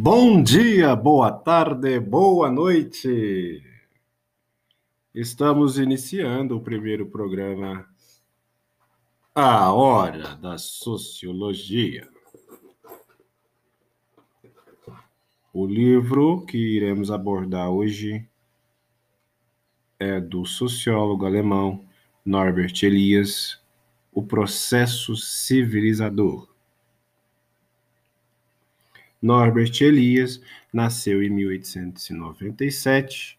Bom dia, boa tarde, boa noite. Estamos iniciando o primeiro programa A Hora da Sociologia. O livro que iremos abordar hoje é do sociólogo alemão Norbert Elias, O Processo Civilizador. Norbert Elias nasceu em 1897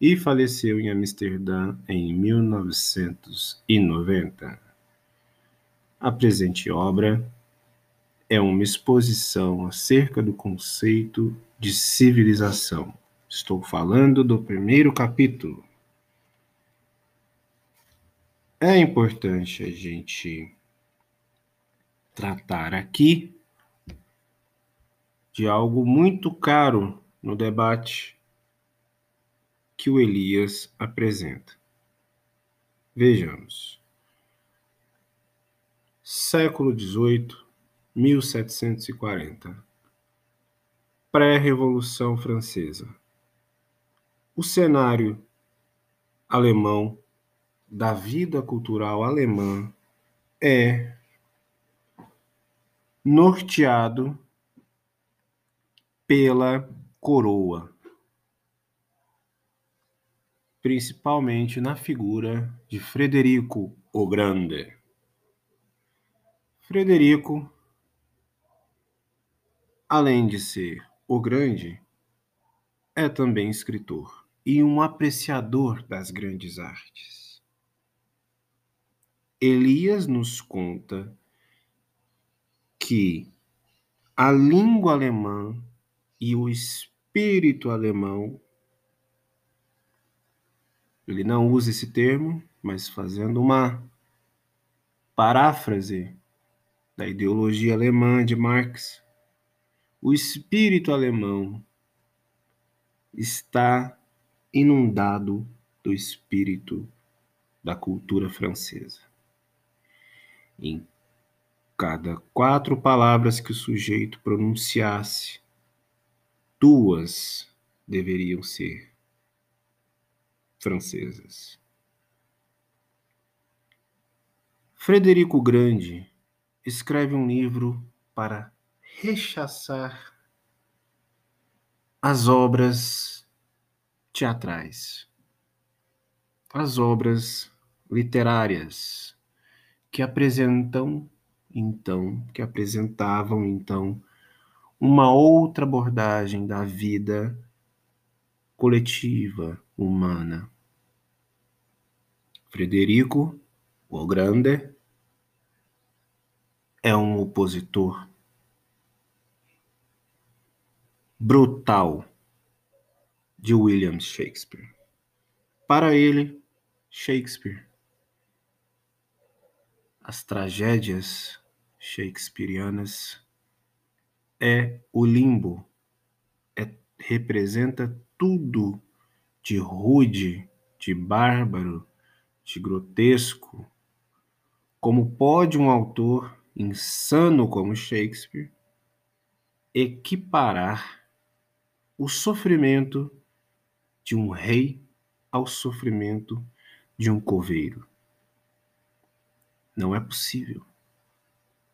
e faleceu em Amsterdã em 1990. A presente obra é uma exposição acerca do conceito de civilização. Estou falando do primeiro capítulo. É importante a gente tratar aqui de algo muito caro no debate que o Elias apresenta. Vejamos. Século XVIII, 1740. Pré-Revolução Francesa. O cenário alemão da vida cultural alemã é norteado pela coroa, principalmente na figura de Frederico o Grande. Frederico, além de ser o Grande, é também escritor e um apreciador das grandes artes. Elias nos conta que a língua alemã e o espírito alemão. Ele não usa esse termo, mas fazendo uma paráfrase da ideologia alemã de Marx, o espírito alemão está inundado do espírito da cultura francesa. Em cada quatro palavras que o sujeito pronunciasse, duas deveriam ser francesas. Frederico Grande escreve um livro para rechaçar as obras teatrais, as obras literárias que apresentam então, que apresentavam então uma outra abordagem da vida coletiva humana. Frederico o Grande é um opositor brutal de William Shakespeare. Para ele, Shakespeare, as tragédias shakespearianas é o limbo, é, representa tudo de rude, de bárbaro, de grotesco. Como pode um autor insano como Shakespeare equiparar o sofrimento de um rei ao sofrimento de um coveiro? Não é possível.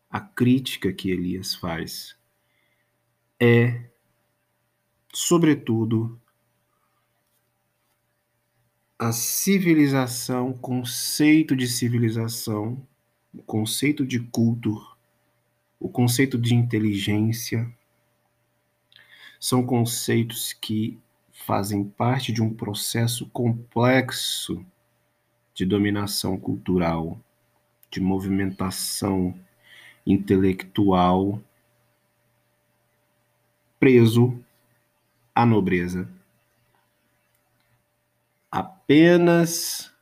A crítica que Elias faz é, sobretudo, a civilização, conceito de civilização, o conceito de culto, o conceito de inteligência, são conceitos que fazem parte de um processo complexo de dominação cultural, de movimentação intelectual preso à nobreza. Apenas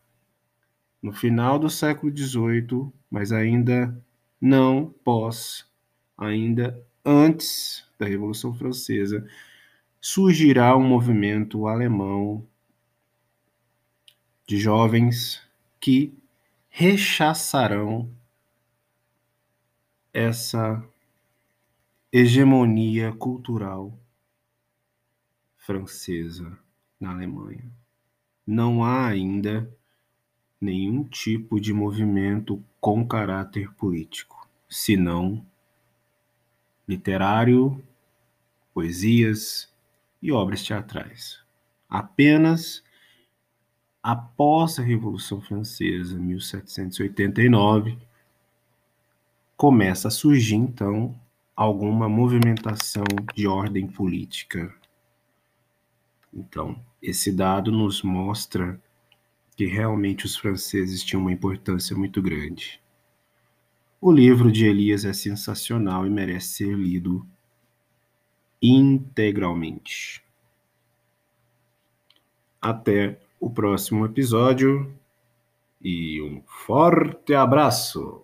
no final do século XVIII, mas ainda não pós, ainda antes da Revolução Francesa, surgirá um movimento alemão de jovens que rechaçarão essa hegemonia cultural francesa na Alemanha. Não há ainda nenhum tipo de movimento com caráter político, senão literário, poesias e obras teatrais. Apenas após a Revolução Francesa, 1789, começa a surgir então alguma movimentação de ordem política. Então, esse dado nos mostra que realmente os franceses tinham uma importância muito grande. O livro de Elias é sensacional e merece ser lido integralmente. Até o próximo episódio e um forte abraço!